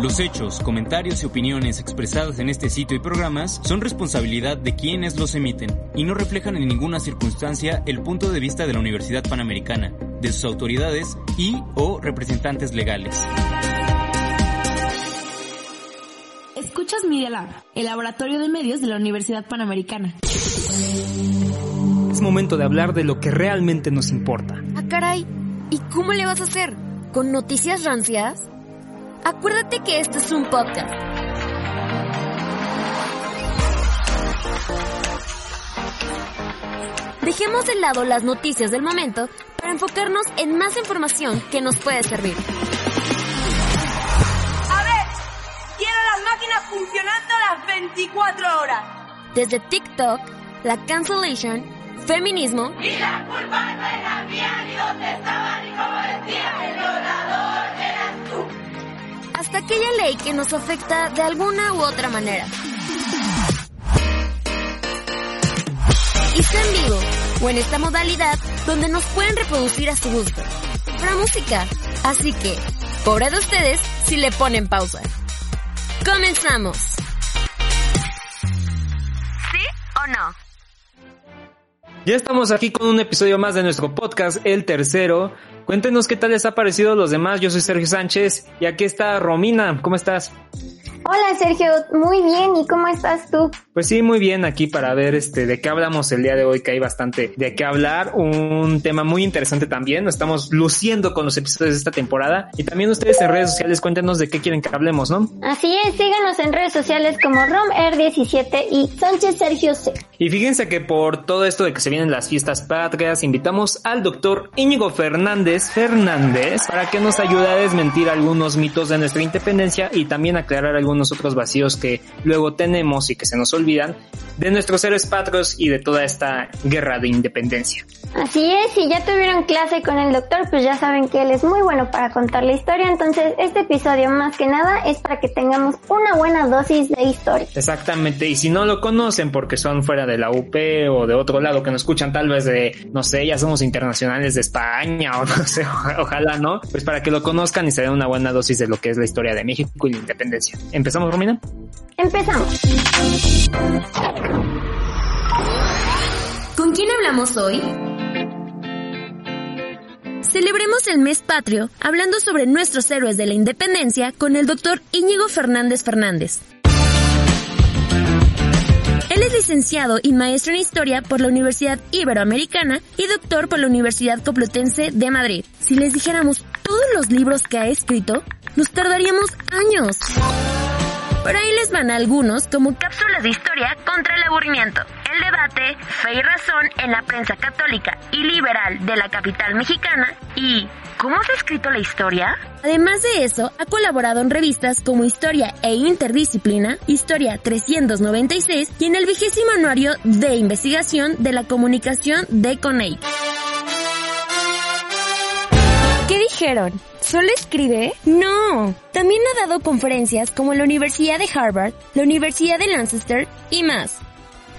Los hechos, comentarios y opiniones expresadas en este sitio y programas son responsabilidad de quienes los emiten y no reflejan en ninguna circunstancia el punto de vista de la Universidad Panamericana, de sus autoridades y o representantes legales. Escuchas Media Lab, el laboratorio de medios de la Universidad Panamericana. Es momento de hablar de lo que realmente nos importa. Ah, caray. ¿Y cómo le vas a hacer? ¿Con noticias rancias? Acuérdate que esto es un podcast. Dejemos de lado las noticias del momento para enfocarnos en más información que nos puede servir. A ver, quiero las máquinas funcionando las 24 horas. Desde TikTok, la cancellation, feminismo Y la culpa no era mía, ni dónde estaba, ni cómo decía, hasta aquella ley que nos afecta de alguna u otra manera. Y está en vivo o en esta modalidad donde nos pueden reproducir a su gusto. Para música. Así que, pobre de ustedes si le ponen pausa. Comenzamos. ¿Sí o no? Ya estamos aquí con un episodio más de nuestro podcast, el tercero. Cuéntenos qué tal les ha parecido los demás. Yo soy Sergio Sánchez y aquí está Romina. ¿Cómo estás? Hola Sergio, muy bien, ¿y cómo estás tú? Pues sí, muy bien aquí para ver este de qué hablamos el día de hoy, que hay bastante de qué hablar, un tema muy interesante también, estamos luciendo con los episodios de esta temporada y también ustedes en redes sociales cuéntenos de qué quieren que hablemos, ¿no? Así es, síganos en redes sociales como RomR17 y Sánchez Sergio C. Y fíjense que por todo esto de que se vienen las fiestas patrias, invitamos al doctor Íñigo Fernández Fernández para que nos ayude a desmentir algunos mitos de nuestra independencia y también aclarar algunos otros vacíos que luego tenemos y que se nos olvidan de nuestros héroes patrios y de toda esta guerra de independencia. Así es, si ya tuvieron clase con el doctor, pues ya saben que él es muy bueno para contar la historia, entonces este episodio más que nada es para que tengamos una buena dosis de historia. Exactamente, y si no lo conocen porque son fuera de la UP o de otro lado que nos escuchan tal vez de, no sé, ya somos internacionales de España o no sé, ojalá no, pues para que lo conozcan y se den una buena dosis de lo que es la historia de México y la independencia. ¿Empezamos, Romina? Empezamos. ¿Con quién hablamos hoy? Celebremos el mes patrio hablando sobre nuestros héroes de la independencia con el doctor Íñigo Fernández Fernández. Él es licenciado y maestro en historia por la Universidad Iberoamericana y doctor por la Universidad Complutense de Madrid. Si les dijéramos todos los libros que ha escrito, nos tardaríamos años. Por ahí les van algunos como cápsulas de historia contra el aburrimiento, el debate, fe y razón en la prensa católica y liberal de la capital mexicana y ¿cómo se ha escrito la historia? Además de eso, ha colaborado en revistas como Historia e Interdisciplina, Historia 396 y en el vigésimo anuario de investigación de la comunicación de CONEI. ¿Qué dijeron? ¿Solo escribe? No. También ha dado conferencias como la Universidad de Harvard, la Universidad de Lancaster y más.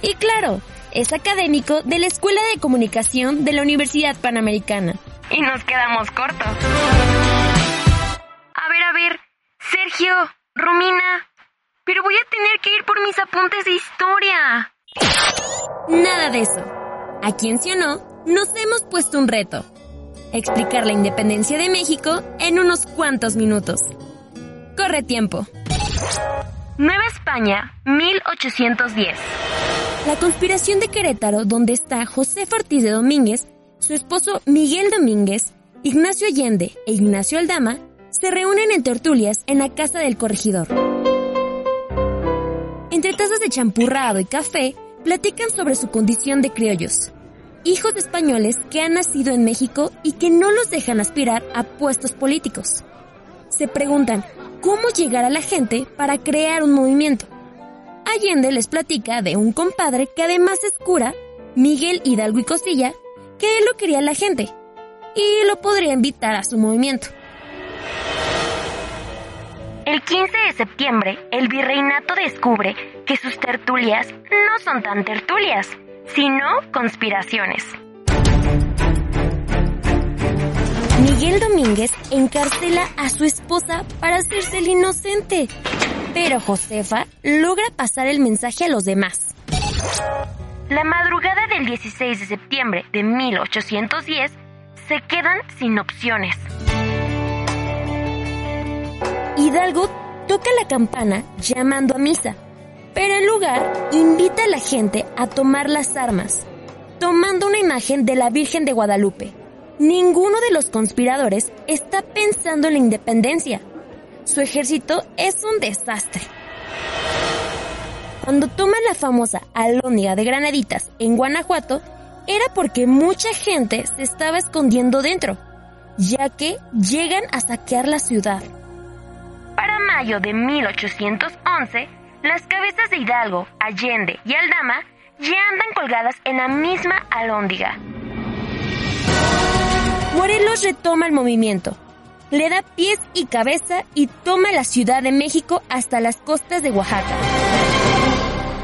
Y claro, es académico de la Escuela de Comunicación de la Universidad Panamericana. Y nos quedamos cortos. A ver, a ver. Sergio, Romina. Pero voy a tener que ir por mis apuntes de historia. Nada de eso. A quien sí o no, nos hemos puesto un reto explicar la independencia de México en unos cuantos minutos. Corre tiempo. Nueva España, 1810. La conspiración de Querétaro, donde está José Ortiz de Domínguez, su esposo Miguel Domínguez, Ignacio Allende e Ignacio Aldama, se reúnen en tertulias en la casa del corregidor. Entre tazas de champurrado y café, platican sobre su condición de criollos, hijos de españoles que han nacido en México y que no los dejan aspirar a puestos políticos. se preguntan cómo llegar a la gente para crear un movimiento. Allende les platica de un compadre que además es cura, Miguel Hidalgo y Costilla, que él lo quería la gente y lo podría invitar a su movimiento. El 15 de septiembre, el virreinato descubre que sus tertulias no son tan tertulias, sino conspiraciones. Miguel Domínguez encarcela a su esposa para hacerse el inocente, pero Josefa logra pasar el mensaje a los demás. La madrugada del 16 de septiembre de 1810 se quedan sin opciones. Hidalgo toca la campana llamando a misa, pero en lugar invita a la gente a tomar las armas, tomando una imagen de la Virgen de Guadalupe. Ninguno de los conspiradores está pensando en la independencia. Su ejército es un desastre. Cuando toman la famosa alóndiga de Granaditas en Guanajuato, era porque mucha gente se estaba escondiendo dentro, ya que llegan a saquear la ciudad. Para mayo de 1811, las cabezas de Hidalgo, Allende y Aldama ya andan colgadas en la misma alóndiga. Morelos retoma el movimiento, le da pies y cabeza y toma la Ciudad de México hasta las costas de Oaxaca.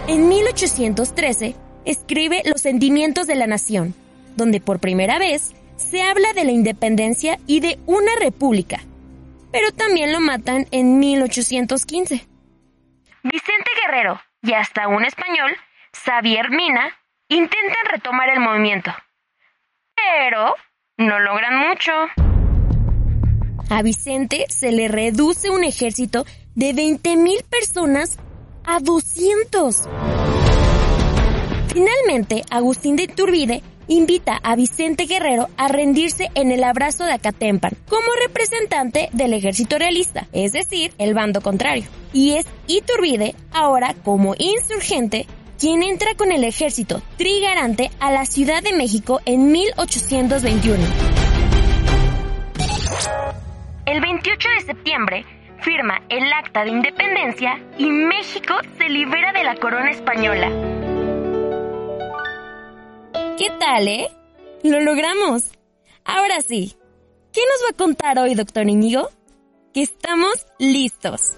En 1813 escribe Los sentimientos de la nación, donde por primera vez se habla de la independencia y de una república, pero también lo matan en 1815. Vicente Guerrero y hasta un español, Xavier Mina, intentan retomar el movimiento, pero no logran mucho. A Vicente se le reduce un ejército de 20.000 personas a 200. Finalmente, Agustín de Iturbide invita a Vicente Guerrero a rendirse en el abrazo de Acatempan como representante del ejército realista, es decir, el bando contrario. Y es Iturbide, ahora como insurgente, quien entra con el ejército trigarante a la Ciudad de México en 1821. El 28 de septiembre firma el Acta de Independencia y México se libera de la corona española. ¿Qué tal, eh? Lo logramos. Ahora sí, ¿qué nos va a contar hoy, doctor Íñigo? Que estamos listos.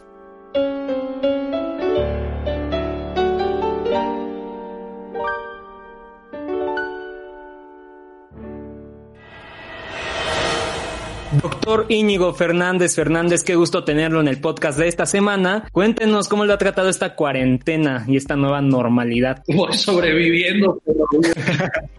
Doctor Íñigo Fernández Fernández, qué gusto tenerlo en el podcast de esta semana. Cuéntenos cómo le ha tratado esta cuarentena y esta nueva normalidad. Voy sobreviviendo,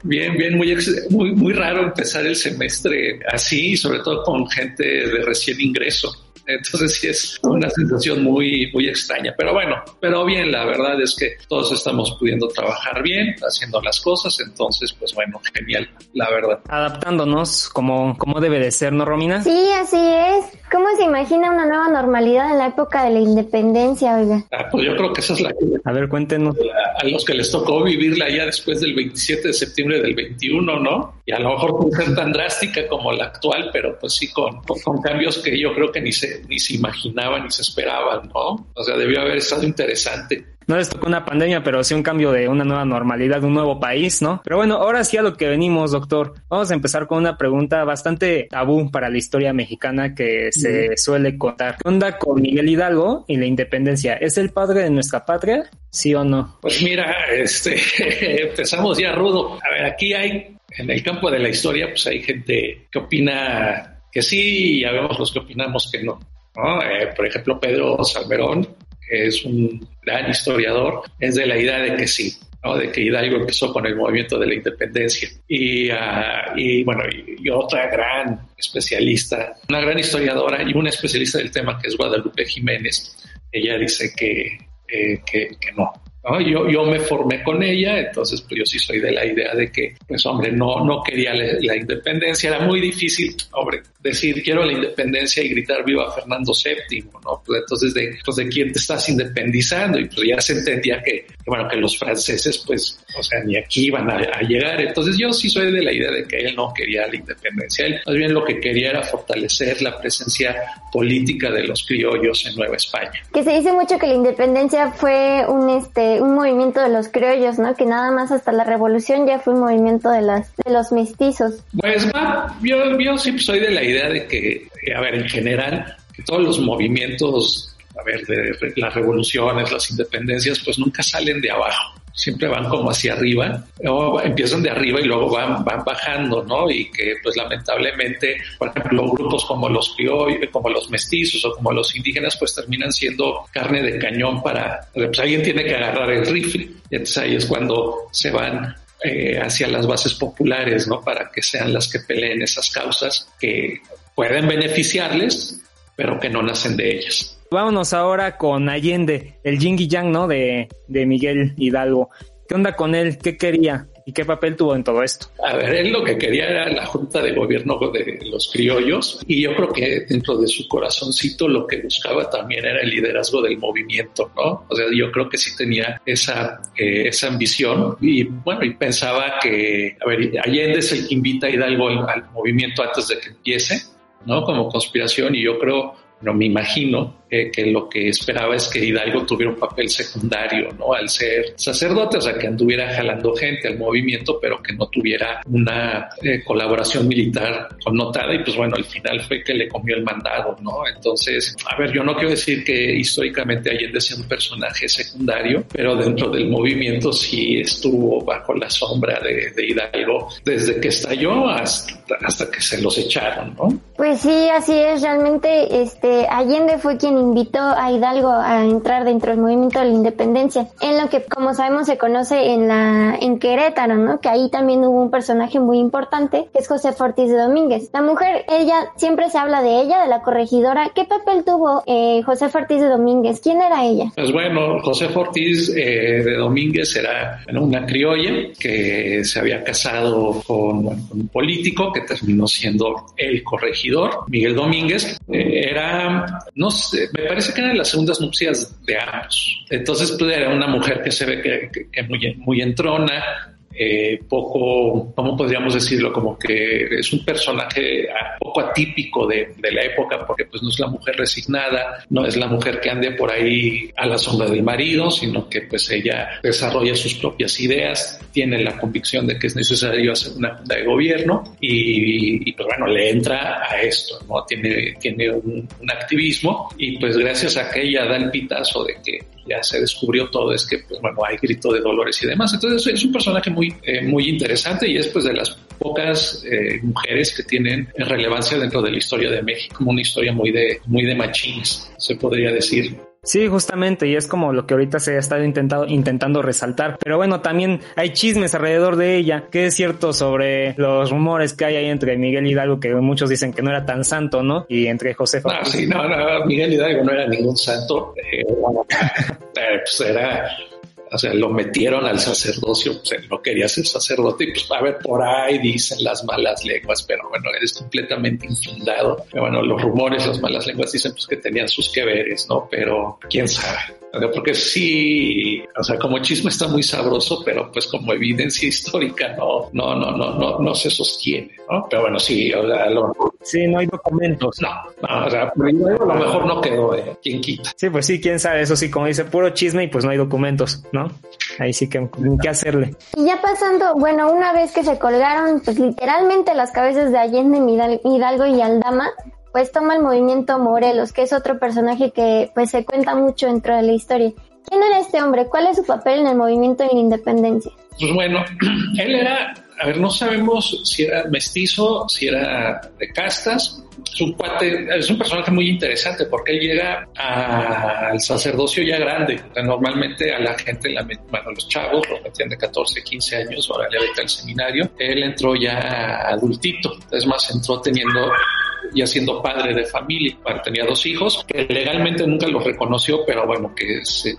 bien, bien, muy, muy, muy raro empezar el semestre así, sobre todo con gente de recién ingreso. Entonces sí es una sensación muy, muy extraña. Pero bueno, pero bien, la verdad es que todos estamos pudiendo trabajar bien, haciendo las cosas. Entonces, pues bueno, genial, la verdad. Adaptándonos como, como debe de ser, ¿no, Romina? Sí, así es. ¿Cómo se imagina una nueva normalidad en la época de la independencia, oiga? Ah, pues yo creo que esa es la A ver, cuéntenos. A, a los que les tocó vivirla ya después del 27 de septiembre del 21, ¿no? Y a lo mejor no ser tan drástica como la actual, pero pues sí con, con, con cambios que yo creo que ni se, ni se imaginaban ni se esperaban, ¿no? O sea, debió haber estado interesante. No les tocó una pandemia, pero sí un cambio de una nueva normalidad, un nuevo país, ¿no? Pero bueno, ahora sí a lo que venimos, doctor. Vamos a empezar con una pregunta bastante tabú para la historia mexicana que se suele contar. ¿Qué onda con Miguel Hidalgo y la independencia? ¿Es el padre de nuestra patria? ¿Sí o no? Pues mira, este, empezamos ya rudo. A ver, aquí hay, en el campo de la historia, pues hay gente que opina que sí y ya vemos los que opinamos que no. ¿no? Eh, por ejemplo, Pedro Salmerón, es un gran historiador, es de la idea de que sí, ¿no? de que Hidalgo empezó con el movimiento de la independencia. Y, uh, y bueno, y, y, otra gran especialista, una gran historiadora y una especialista del tema que es Guadalupe Jiménez, ella dice que, eh, que, que no, ¿no? Yo, yo me formé con ella, entonces pues yo sí soy de la idea de que, pues hombre, no, no quería la, la, independencia, era muy difícil, hombre, decir quiero la independencia y gritar viva Fernando VII, ¿no? Pues entonces de, pues de quién te estás independizando y pues ya se entendía que, bueno, que los franceses pues, o sea, ni aquí iban a, a, llegar. Entonces yo sí soy de la idea de que él no quería la independencia, él más bien lo que quería era fortalecer la presencia política de los criollos en Nueva España. Que se dice mucho que la independencia fue un, este, un movimiento de los criollos, ¿no? Que nada más hasta la revolución ya fue un movimiento de, las, de los mestizos. Pues va, yo, yo sí soy de la idea de que, a ver, en general, que todos los movimientos, a ver, de las revoluciones, las independencias, pues nunca salen de abajo. Siempre van como hacia arriba, o empiezan de arriba y luego van, van bajando, ¿no? Y que, pues lamentablemente, por ejemplo, grupos como los criollos, como los mestizos o como los indígenas, pues terminan siendo carne de cañón para, pues alguien tiene que agarrar el rifle. Y entonces ahí es cuando se van eh, hacia las bases populares, ¿no? Para que sean las que peleen esas causas que pueden beneficiarles, pero que no nacen de ellas. Vámonos ahora con Allende, el yin y yang, ¿no? De, de Miguel Hidalgo. ¿Qué onda con él? ¿Qué quería? ¿Y qué papel tuvo en todo esto? A ver, él lo que quería era la junta de gobierno de los criollos y yo creo que dentro de su corazoncito lo que buscaba también era el liderazgo del movimiento, ¿no? O sea, yo creo que sí tenía esa, eh, esa ambición y bueno, y pensaba que, a ver, Allende que invita a Hidalgo al, al movimiento antes de que empiece, ¿no? Como conspiración y yo creo, no me imagino que lo que esperaba es que Hidalgo tuviera un papel secundario, ¿no? Al ser sacerdote, o sea, que anduviera jalando gente al movimiento, pero que no tuviera una eh, colaboración militar connotada y pues bueno, al final fue que le comió el mandado, ¿no? Entonces, a ver, yo no quiero decir que históricamente Allende sea un personaje secundario, pero dentro del movimiento sí estuvo bajo la sombra de, de Hidalgo desde que estalló hasta, hasta que se los echaron, ¿no? Pues sí, así es, realmente este Allende fue quien invitó a Hidalgo a entrar dentro del movimiento de la independencia, en lo que como sabemos se conoce en la en Querétaro, ¿no? Que ahí también hubo un personaje muy importante, que es José Ortiz de Domínguez. La mujer, ella siempre se habla de ella, de la corregidora. ¿Qué papel tuvo eh, José Ortiz de Domínguez? ¿Quién era ella? Pues bueno, José Ortiz eh, de Domínguez era bueno, una criolla que se había casado con, con, un político que terminó siendo el corregidor, Miguel Domínguez. Eh, era, no sé, me parece que eran las segundas nupcias de ambos. Entonces, pues era una mujer que se ve que, que, muy, muy entrona, eh, poco, ¿cómo podríamos decirlo? Como que es un personaje poco atípico de, de, la época, porque pues no es la mujer resignada, no es la mujer que ande por ahí a la sombra del marido, sino que pues ella desarrolla sus propias ideas, tiene la convicción de que es necesario hacer una junta de gobierno y, y pues bueno, le entra a esto, ¿no? Tiene, tiene un, un activismo y pues gracias a que ella da el pitazo de que ya se descubrió todo, es que, pues bueno, hay grito de dolores y demás. Entonces es un personaje muy, eh, muy interesante y es pues de las pocas eh, mujeres que tienen relevancia dentro de la historia de México, una historia muy de, muy de machines, se podría decir. Sí, justamente, y es como lo que ahorita se ha estado intentado, intentando resaltar. Pero bueno, también hay chismes alrededor de ella. ¿Qué es cierto sobre los rumores que hay ahí entre Miguel Hidalgo, que muchos dicen que no era tan santo, ¿no? Y entre José No, sí, no, no, Miguel Hidalgo no era ningún santo. Eh, pues era o sea, lo metieron al sacerdocio, pues él no quería ser sacerdote y pues a ver, por ahí dicen las malas lenguas, pero bueno, es completamente infundado. Pero bueno, los rumores, las malas lenguas dicen pues que tenían sus que veres, ¿no? Pero quién sabe. Porque sí, o sea, como chisme está muy sabroso, pero pues como evidencia histórica no, no, no, no, no, no se sostiene, ¿no? Pero bueno, sí, o sea, lo, Sí, no hay documentos. No, no o sea, a lo mejor no quedó, eh, ¿quién quita? Sí, pues sí, quién sabe, eso sí, como dice, puro chisme y pues no hay documentos, ¿no? Ahí sí que, ¿qué hacerle? Y ya pasando, bueno, una vez que se colgaron, pues literalmente las cabezas de Allende, Hidalgo y Aldama, pues toma el movimiento Morelos, que es otro personaje que pues se cuenta mucho dentro de la historia. ¿Quién era este hombre? ¿Cuál es su papel en el movimiento de la independencia? Pues bueno, él era, a ver, no sabemos si era mestizo, si era de castas. Es un cuate, es un personaje muy interesante porque él llega al sacerdocio ya grande. O sea, normalmente a la gente, la, bueno, los chavos los metían de 14, 15 años, ahora le vete al seminario. Él entró ya adultito, es más, entró teniendo ya siendo padre de familia. Tenía dos hijos que legalmente nunca los reconoció, pero bueno, que se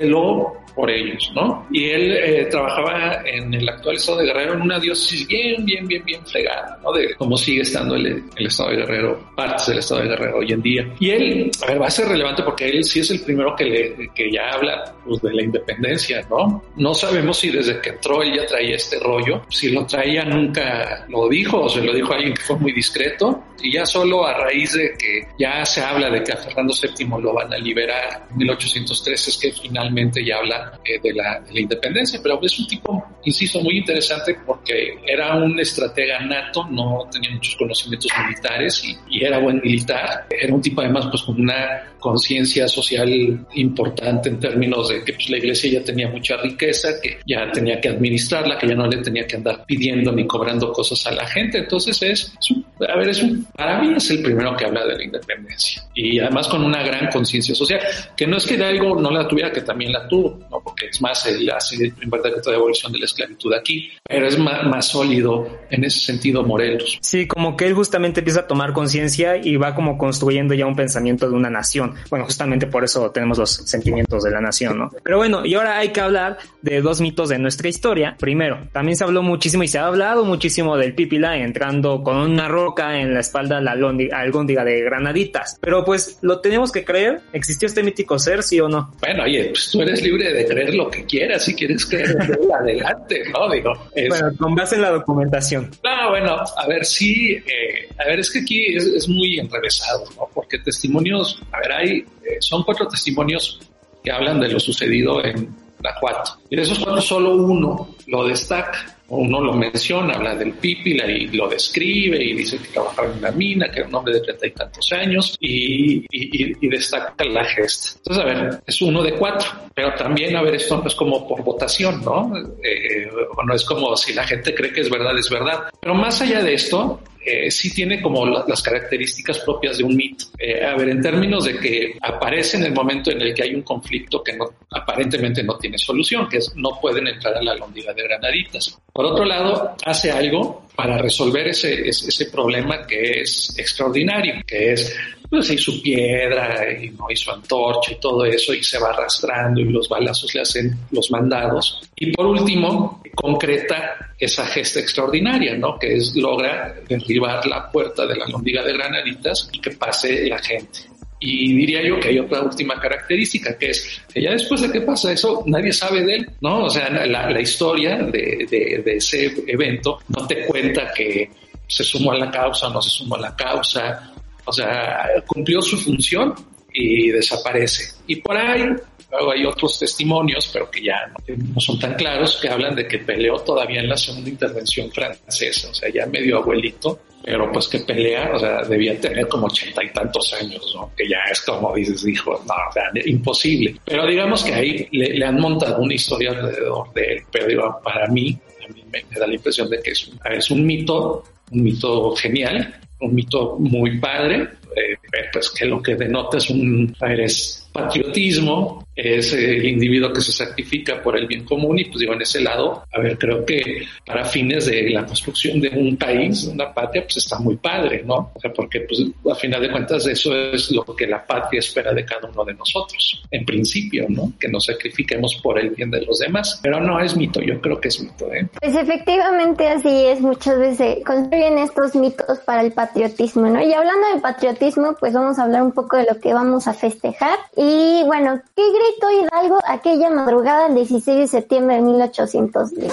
veló por ellos, ¿no? Y él eh, trabajaba en el actual estado de Guerrero en una diócesis bien, bien, bien, bien fregada, ¿no? De cómo sigue estando el, el estado de Guerrero, partes del estado de Guerrero hoy en día. Y él, a ver, va a ser relevante porque él sí es el primero que, le, que ya habla pues, de la independencia, ¿no? No sabemos si desde que entró él ya traía este rollo, si lo traía nunca lo dijo o se lo dijo a alguien que fue muy discreto, y ya solo a raíz de que ya se habla de que a Fernando VII lo van a liberar en 1803 es que finalmente ya habla eh, de, la, de, la, independencia, pero es un tipo, insisto, muy interesante porque era un estratega nato, no tenía muchos conocimientos militares y, y era buen militar, era un tipo además pues con una conciencia social importante en términos de que pues, la iglesia ya tenía mucha riqueza, que ya tenía que administrarla, que ya no le tenía que andar pidiendo ni cobrando cosas a la gente. Entonces es, un, a ver, es un, para mí es el primero que habla de la independencia y además con una gran conciencia social, que no es que algo no la tuviera, que también la tuvo, ¿no? porque es más, él hace el primer decreto de abolición de la esclavitud aquí, pero es más sólido en ese sentido Morelos. Sí, como que él justamente empieza a tomar conciencia y va como construyendo ya un pensamiento de una nación. Bueno, justamente por eso tenemos los sentimientos de la nación, ¿no? Pero bueno, y ahora hay que hablar de dos mitos de nuestra historia. Primero, también se habló muchísimo y se ha hablado muchísimo del Pipila entrando con una roca en la espalda a la albóndiga de granaditas. Pero pues lo tenemos que creer. ¿Existió este mítico ser, sí o no? Bueno, oye, pues tú eres libre de creer lo que quieras. Si quieres creer, adelante, ¿no? Digo, es... Bueno, con base en la documentación. No, bueno, a ver, sí, eh, a ver, es que aquí es, es, muy enrevesado, ¿no? Porque testimonios, a ver, hay, eh, son cuatro testimonios que hablan de lo sucedido en Guanajuato. Y de esos cuatro, solo uno lo destaca uno lo menciona, habla del Pípila y lo describe y dice que trabajaba en una mina, que era un hombre de treinta y tantos años y, y, y, destaca la gesta. Entonces, a ver, es uno de cuatro, pero también, a ver, esto no es como por votación, ¿no? Eh, no es como si la gente cree que es verdad, es verdad. Pero más allá de esto, eh, sí tiene como la, las características propias de un mito. Eh, a ver, en términos de que aparece en el momento en el que hay un conflicto que aparentemente no tiene solución, que es no pueden entrar a la londina de granaditas. Por otro lado, hace algo para resolver ese, ese, problema que es extraordinario, que es pues hizo piedra y no hizo antorcha y todo eso y se va arrastrando y los balazos le hacen los mandados. Y por último, concreta esa gesta extraordinaria, ¿no? Que es logra derribar la puerta de la londiga de Granaditas y que pase la gente. Y diría yo que hay otra última característica, que es que ya después de que pasa eso, nadie sabe de él, ¿no? O sea, la, historia de, de, ese evento no te cuenta que se sumó a la causa no se sumó a la causa, o sea, cumplió su función y desaparece. Y por ahí luego hay otros testimonios, pero que ya no, son tan claros, que hablan de que peleó todavía en la segunda intervención francesa, o sea, ya medio abuelito, pero pues que pelea, o sea, debía tener como ochenta y tantos años. Que ya es como dices, dijo, no, o sea, imposible. Pero digamos que ahí le, le han montado una historia alrededor de él, pero digo, para mí, a mí me, me da la impresión de que es un, es un mito, un mito genial, un mito muy padre, eh, pues que lo que denota es un es patriotismo, es el individuo que se sacrifica por el bien común y pues digo, en ese lado, a ver, creo que para fines de la construcción de un país, una patria, pues está muy padre, ¿no? O sea, porque pues a final de cuentas eso es lo que la patria espera de cada uno de nosotros, en principio, ¿no? Que nos sacrifiquemos por el bien de los demás, pero no es mito, yo creo que es mito, ¿eh? Pues efectivamente así es, muchas veces construyen estos mitos para el patriotismo, ¿no? Y hablando de patriotismo, pues vamos a hablar un poco de lo que vamos a festejar y bueno, ¿qué gritó Hidalgo aquella madrugada del 16 de septiembre de 1810?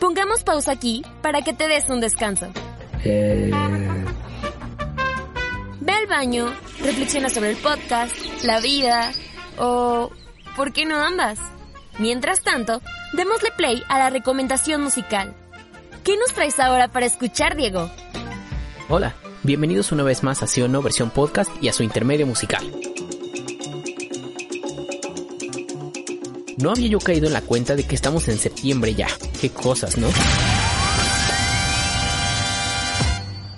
Pongamos pausa aquí para que te des un descanso. Eh... Ve al baño, reflexiona sobre el podcast, la vida o, ¿por qué no ambas? Mientras tanto, démosle play a la recomendación musical. ¿Qué nos traes ahora para escuchar, Diego? Hola, bienvenidos una vez más a Sí o No versión podcast y a su intermedio musical. No había yo caído en la cuenta de que estamos en septiembre ya. Qué cosas, ¿no?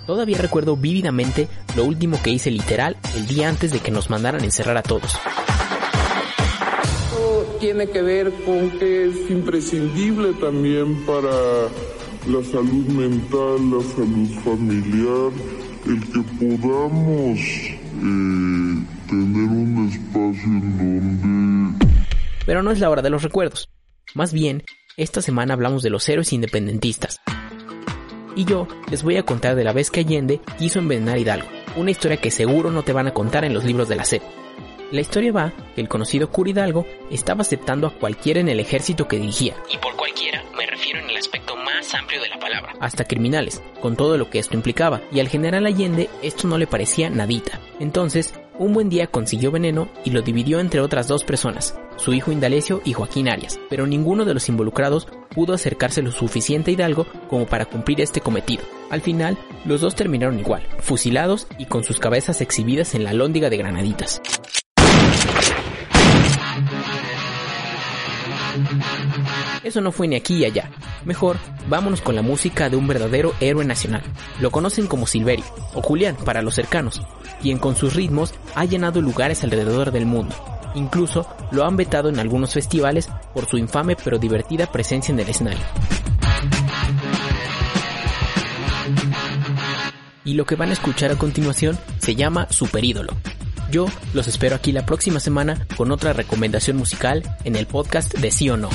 Todavía recuerdo vívidamente lo último que hice literal el día antes de que nos mandaran encerrar a todos. Esto tiene que ver con que es imprescindible también para la salud mental, la salud familiar, el que podamos eh, tener un espacio en donde... Pero no es la hora de los recuerdos. Más bien, esta semana hablamos de los héroes independentistas. Y yo les voy a contar de la vez que Allende quiso envenenar Hidalgo, una historia que seguro no te van a contar en los libros de la SEP. La historia va que el conocido cura Hidalgo estaba aceptando a cualquiera en el ejército que dirigía. Y por cualquiera me refiero en el aspecto más amplio de la palabra. Hasta criminales, con todo lo que esto implicaba. Y al general Allende esto no le parecía nadita. Entonces, un buen día consiguió veneno y lo dividió entre otras dos personas, su hijo Indalecio y Joaquín Arias, pero ninguno de los involucrados pudo acercarse lo suficiente a Hidalgo como para cumplir este cometido. Al final, los dos terminaron igual, fusilados y con sus cabezas exhibidas en la lóndiga de granaditas. Eso no fue ni aquí y allá. Mejor, vámonos con la música de un verdadero héroe nacional. Lo conocen como Silverio, o Julián para los cercanos, quien con sus ritmos ha llenado lugares alrededor del mundo. Incluso lo han vetado en algunos festivales por su infame pero divertida presencia en el escenario. Y lo que van a escuchar a continuación se llama Superídolo. Yo los espero aquí la próxima semana con otra recomendación musical en el podcast de Sí o No.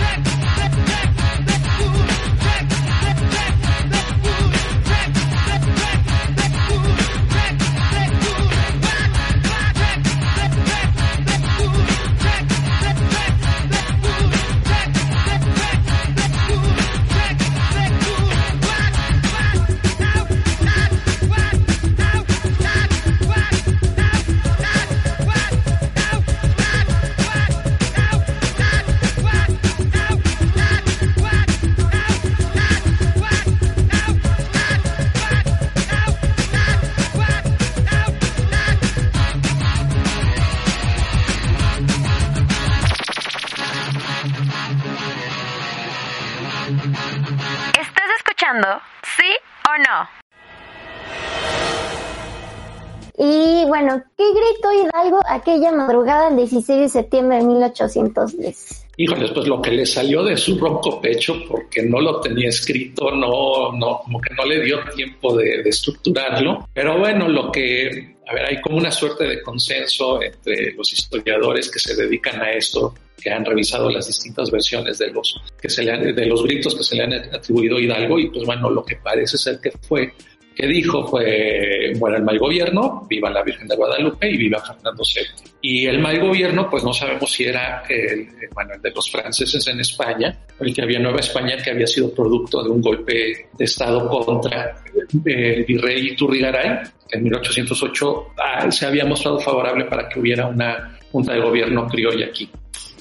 Madrugada del 16 de septiembre de 1810? Híjoles, pues lo que le salió de su ronco pecho, porque no lo tenía escrito, no, no, como que no le dio tiempo de, de estructurarlo. Pero bueno, lo que, a ver, hay como una suerte de consenso entre los historiadores que se dedican a esto, que han revisado las distintas versiones de los, que se le han- de los gritos que se le han atribuido a Hidalgo, y pues bueno, lo que parece ser que fue que dijo fue, bueno, el mal gobierno, viva la Virgen de Guadalupe y viva Fernando VII. Y el mal gobierno, pues no sabemos si era el, eh, bueno, el de los franceses en España, el que había Nueva España, que había sido producto de un golpe de Estado contra el virrey Turrigaray, que en 1808 ah, se había mostrado favorable para que hubiera una junta de gobierno criolla aquí.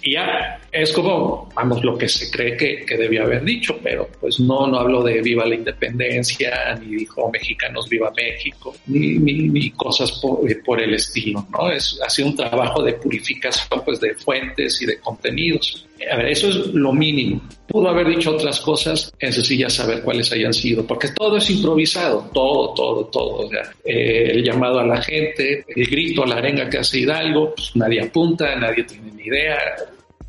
Y ya es como, vamos, lo que se cree que, que debía haber dicho, pero pues no, no habló de viva la independencia, ni dijo mexicanos viva México, ni, ni, ni cosas por, eh, por el estilo, ¿no? Es, ha sido un trabajo de purificación, pues, de fuentes y de contenidos. A ver, eso es lo mínimo. Pudo haber dicho otras cosas, eso sí ya saber cuáles hayan sido, porque todo es improvisado, todo, todo, todo. Eh, el llamado a la gente, el grito a la arenga que hace Hidalgo, pues nadie apunta, nadie tiene ni idea.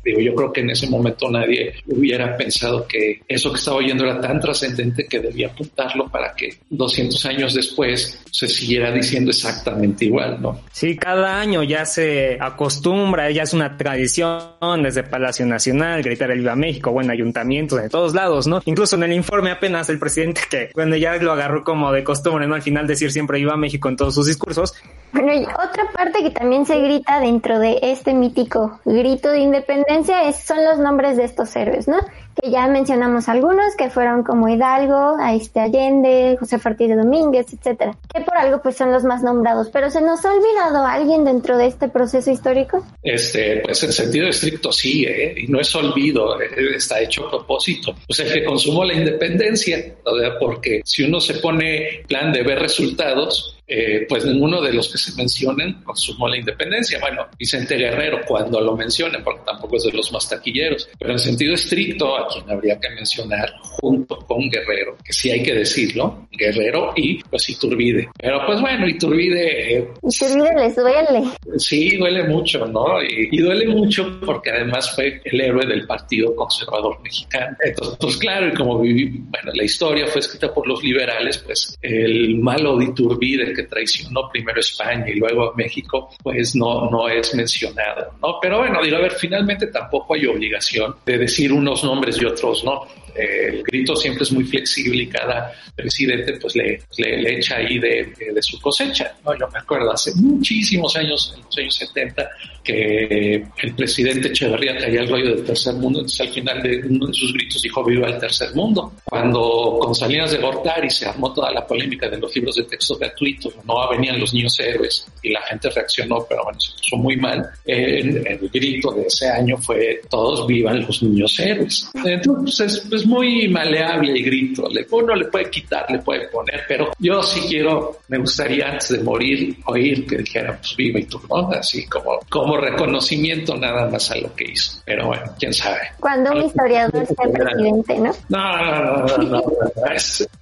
Digo, yo creo que en ese momento nadie hubiera pensado que eso que estaba oyendo era tan trascendente que debía apuntarlo para que 200 años después se siguiera diciendo exactamente igual, ¿no? Sí, cada año ya se acostumbra, ya es una tradición desde Palacio Nacional, gritar el Viva México, bueno, ayuntamientos de todos lados, ¿no? Incluso en el informe apenas el presidente que, bueno, ya lo agarró como de costumbre, ¿no? Al final decir siempre Viva México en todos sus discursos. Bueno, y otra parte que también se grita dentro de este mítico grito de independencia es, son los nombres de estos héroes, ¿no? Que ya mencionamos algunos que fueron como Hidalgo, a este Allende, José Ortiz Domínguez, etcétera. Que por algo pues son los más nombrados. Pero se nos ha olvidado alguien dentro de este proceso histórico. Este, pues en sentido estricto sí, ¿eh? y no es olvido, eh, está hecho a propósito. Pues el que consumó la independencia, sea, porque si uno se pone plan de ver resultados, eh, pues ninguno de los que se mencionan consumó la independencia. Bueno, Vicente Guerrero cuando lo mencionan, porque tampoco es de los más taquilleros, pero en sentido estricto, a quien habría que mencionar junto con Guerrero, que sí hay que decirlo, Guerrero y pues Iturbide. Pero pues bueno, Iturbide... Eh, Iturbide les duele. Sí, duele mucho, ¿no? Y, y, duele mucho porque además fue el héroe del Partido Conservador Mexicano. Entonces, pues claro, y como viví, bueno, la historia fue escrita por los liberales, pues el malo de Iturbide que traicionó primero España y luego a México, pues no, no es mencionado, ¿no? Pero bueno, digo, a ver, finalmente tampoco hay obligación de decir unos nombres y otros no. El grito siempre es muy flexible y cada presidente pues le, le, echa ahí de, de, su cosecha. ¿no? Yo me acuerdo hace muchísimos años, en los años 70, que el presidente Echeverría caía al rollo del tercer mundo, entonces al final de uno de sus gritos dijo viva el tercer mundo. Cuando con Salinas de Gortari se armó toda la polémica de los libros de texto gratuitos, no venían los niños héroes y la gente reaccionó, pero bueno, se puso muy mal. El, el grito de ese año fue todos vivan los niños héroes. Entonces es, es muy maleable el grito, le, uno le puede quitar, le puede poner, pero yo sí quiero, me gustaría antes de morir oír que dijera pues viva y tú, ¿no? Así como, como reconocimiento nada más a lo que hizo. Pero bueno, quién sabe. Cuando un historiador sea presidente, ¿no? No, no, no, no,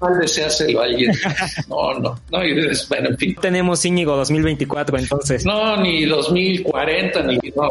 no, deseárselo a alguien. No, no, no, y es, bueno, en fin. Tenemos Íñigo 2024 entonces. No, ni 2040, ni no.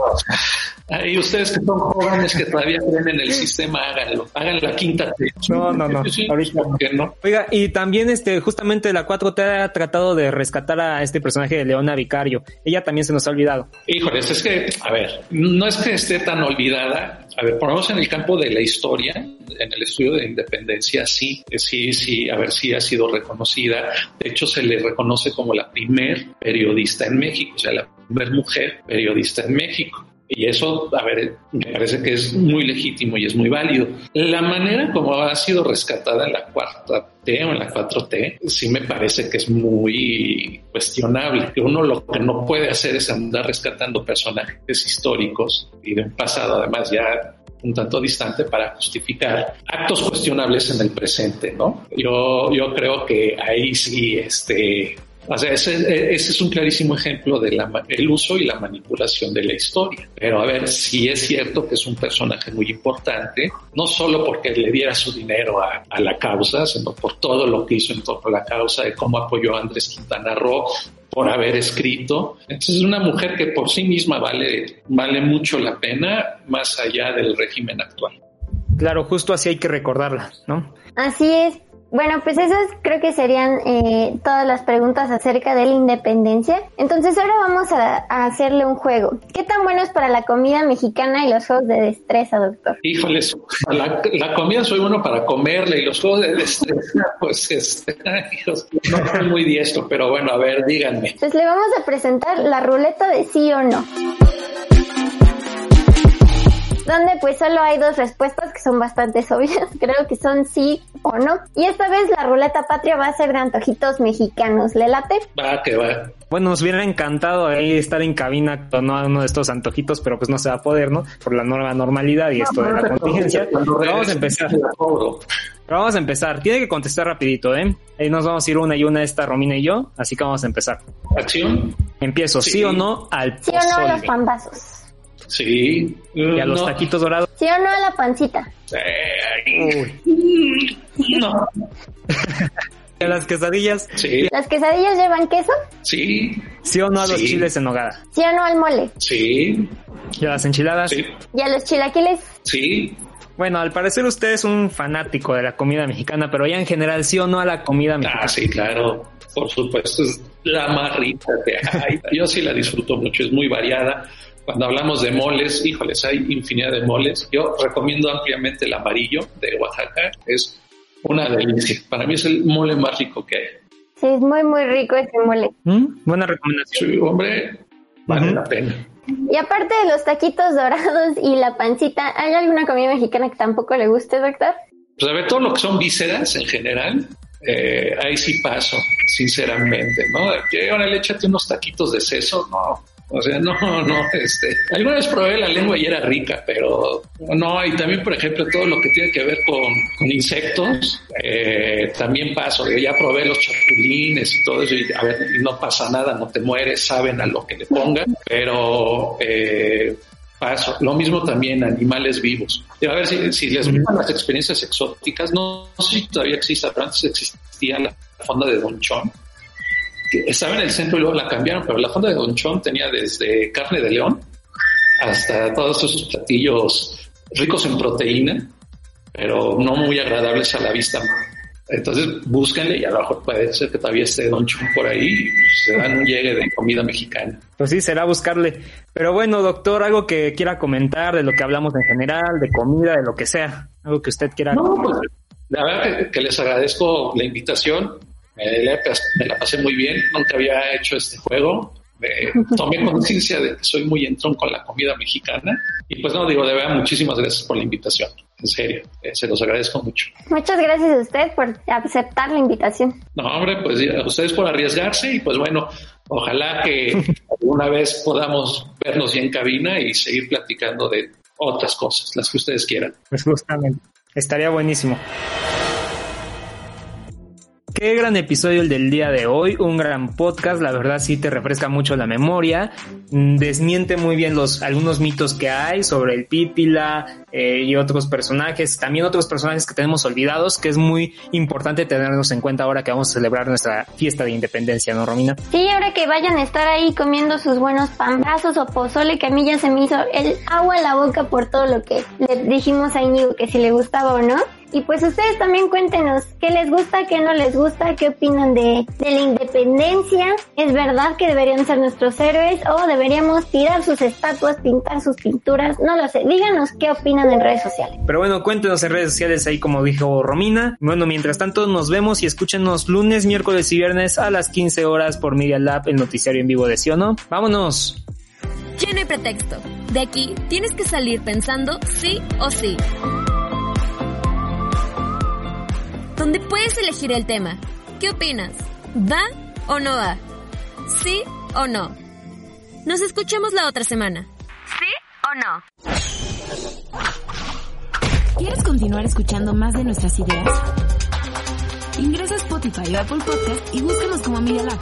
Ahí ustedes que son jóvenes que todavía creen en el sistema, háganlo, hagan la quinta T. No, no, no. Sí, Ahorita ¿por qué no? Oiga, y también este, justamente la 4T ha tratado de rescatar a este personaje de Leona Vicario. Ella también se nos ha olvidado. Híjoles, es que, a ver, no es que esté tan olvidada. A ver, ponemos en el campo de la historia, en el estudio de independencia, sí, sí, sí, a ver si ha sido reconocida. De hecho, se le reconoce como la primer periodista en México, o sea, la primer mujer periodista en México. Y eso, a ver, me parece que es muy legítimo y es muy válido. La manera como ha sido rescatada en la cuarta T o en la 4T, sí me parece que es muy cuestionable. Que uno lo que no puede hacer es andar rescatando personajes históricos y de un pasado además ya un tanto distante para justificar actos cuestionables en el presente, ¿no? Yo, yo creo que ahí sí, este, o sea, ese, ese, es un clarísimo ejemplo del el uso y la manipulación de la historia. Pero a ver, sí es cierto que es un personaje muy importante, no solo porque le diera su dinero a, a la causa, sino por todo lo que hizo en torno a la causa, de cómo apoyó a Andrés Quintana Roo por haber escrito. Entonces, es una mujer que por sí misma vale, vale mucho la pena, más allá del régimen actual. Claro, justo así hay que recordarla, ¿no? Así es. Bueno, pues esas creo que serían eh, todas las preguntas acerca de la independencia. Entonces ahora vamos a, a, hacerle un juego. ¿Qué tan bueno es para la comida mexicana y los juegos de destreza, doctor? Híjoles, la, la comida soy bueno para comerle y los juegos de destreza, pues este, no soy muy diestro, pero bueno, a ver, díganme. Pues le vamos a presentar la ruleta de sí o no donde pues solo hay dos respuestas que son bastante obvias, creo que son sí o no. Y esta vez la ruleta patria va a ser de antojitos mexicanos, ¿le late? Va, que va. Bueno, nos hubiera encantado ahí estar en cabina con uno de estos antojitos, pero pues no se va a poder, ¿no? Por la nueva normalidad y esto de la contingencia. Pero vamos a empezar. Pero vamos a empezar. Tiene que contestar rapidito, ¿eh? Ahí nos vamos a ir una y una esta Romina y yo, así que vamos a empezar. ¿Acción? Empiezo, ¿sí, ¿sí o no al ¿Sí o no a los pambazos? Sí. ¿Y a los no. taquitos dorados? ¿Sí o no a la pancita? Sí. Uy. No. ¿Y a las quesadillas? Sí. ¿Las quesadillas llevan queso? Sí. ¿Sí o no a los Sí. chiles en nogada? ¿Sí o no al mole? Sí. ¿Y a las enchiladas? Sí. ¿Y a los chilaquiles? Sí. Bueno, al parecer usted es un fanático de la comida mexicana, pero ya en general, ¿sí o no a la comida mexicana? Ah, sí, claro. Por supuesto, es la más rica que hay. Yo sí la disfruto mucho, es muy variada. Cuando hablamos de moles, híjoles, hay infinidad de moles. Yo recomiendo ampliamente el amarillo de Oaxaca. Es una delicia. Para mí es el mole más rico que hay. Sí, es muy, muy rico ese mole. ¿Mm? Buena recomendación. Sí, hombre, vale la pena. Y aparte de los taquitos dorados y la pancita, ¿hay alguna comida mexicana que tampoco le guste, doctor? Pues a ver, todo lo que son vísceras en general, eh, ahí sí paso, sinceramente, ¿no? Que ahora le échate unos taquitos de seso, no. O sea, no, no, este. Alguna vez probé la lengua y era rica, pero no, y también, por ejemplo, todo lo que tiene que ver con, con insectos, eh, también paso. Yo ya probé los chapulines y todo eso, y a ver, no pasa nada, no te mueres, saben a lo que le pongan, pero eh, paso. Lo mismo también animales vivos. A ver si, si les gustan las experiencias exóticas, no, no, sé si todavía existe, pero antes existía la fonda de Don Chon, que estaba en el centro y luego la cambiaron, pero la fonda de Don Chon tenía desde carne de león hasta todos esos platillos ricos en proteína, pero no muy agradables a la vista. Entonces búsquenle y a lo mejor puede ser que todavía esté Don Chon por ahí y se dan un llegue de comida mexicana. Pues sí, será buscarle. Pero bueno, doctor, algo que quiera comentar de lo que hablamos en general, de comida, de lo que sea, algo que usted quiera. No, pues, la verdad que, que, les agradezco la invitación. Me la, me la pasé muy bien. Nunca había hecho este juego. Me tomé conciencia de que soy muy entrón con la comida mexicana. Y pues no, digo, de verdad, muchísimas gracias por la invitación. En serio, eh, se los agradezco mucho. Muchas gracias a usted por aceptar la invitación. No, hombre, pues a ustedes por arriesgarse y pues bueno, ojalá que alguna vez podamos vernos ya en cabina y seguir platicando de otras cosas, las que ustedes quieran. Pues justamente, estaría buenísimo. Qué gran episodio el del día de hoy, un gran podcast, la verdad sí te refresca mucho la memoria, desmiente muy bien los algunos mitos que hay sobre el Pípila eh, y otros personajes, también otros personajes que tenemos olvidados, que es muy importante tenerlos en cuenta ahora que vamos a celebrar nuestra fiesta de independencia, ¿no, Romina? Sí, ahora que vayan a estar ahí comiendo sus buenos pambazos o pozole, que a mí ya se me hizo el agua en la boca por todo lo que le dijimos a Íñigo que si le gustaba o no. Y pues ustedes también cuéntenos qué les gusta, qué no les gusta, qué opinan de, de, la independencia. ¿Es verdad que deberían ser nuestros héroes o deberíamos tirar sus estatuas, pintar sus pinturas? No lo sé. Díganos qué opinan en redes sociales. Pero bueno, cuéntenos en redes sociales ahí como dijo Romina. Bueno, mientras tanto nos vemos y escúchenos lunes, miércoles y viernes a las 15 horas por Media Lab, el noticiario en vivo de Siono. ¡Vámonos! Ya no hay pretexto. De aquí tienes que salir pensando sí o sí donde puedes elegir el tema. ¿Qué opinas? ¿Va o no va? ¿Sí o no? Nos escuchamos la otra semana. ¿Sí o no? ¿Quieres continuar escuchando más de nuestras ideas? Ingresa a Spotify o Apple Podcast y búscanos como Media Lab.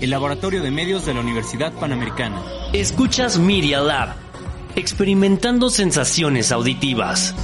el Laboratorio de Medios de la Universidad Panamericana. Escuchas Media Lab, experimentando sensaciones auditivas.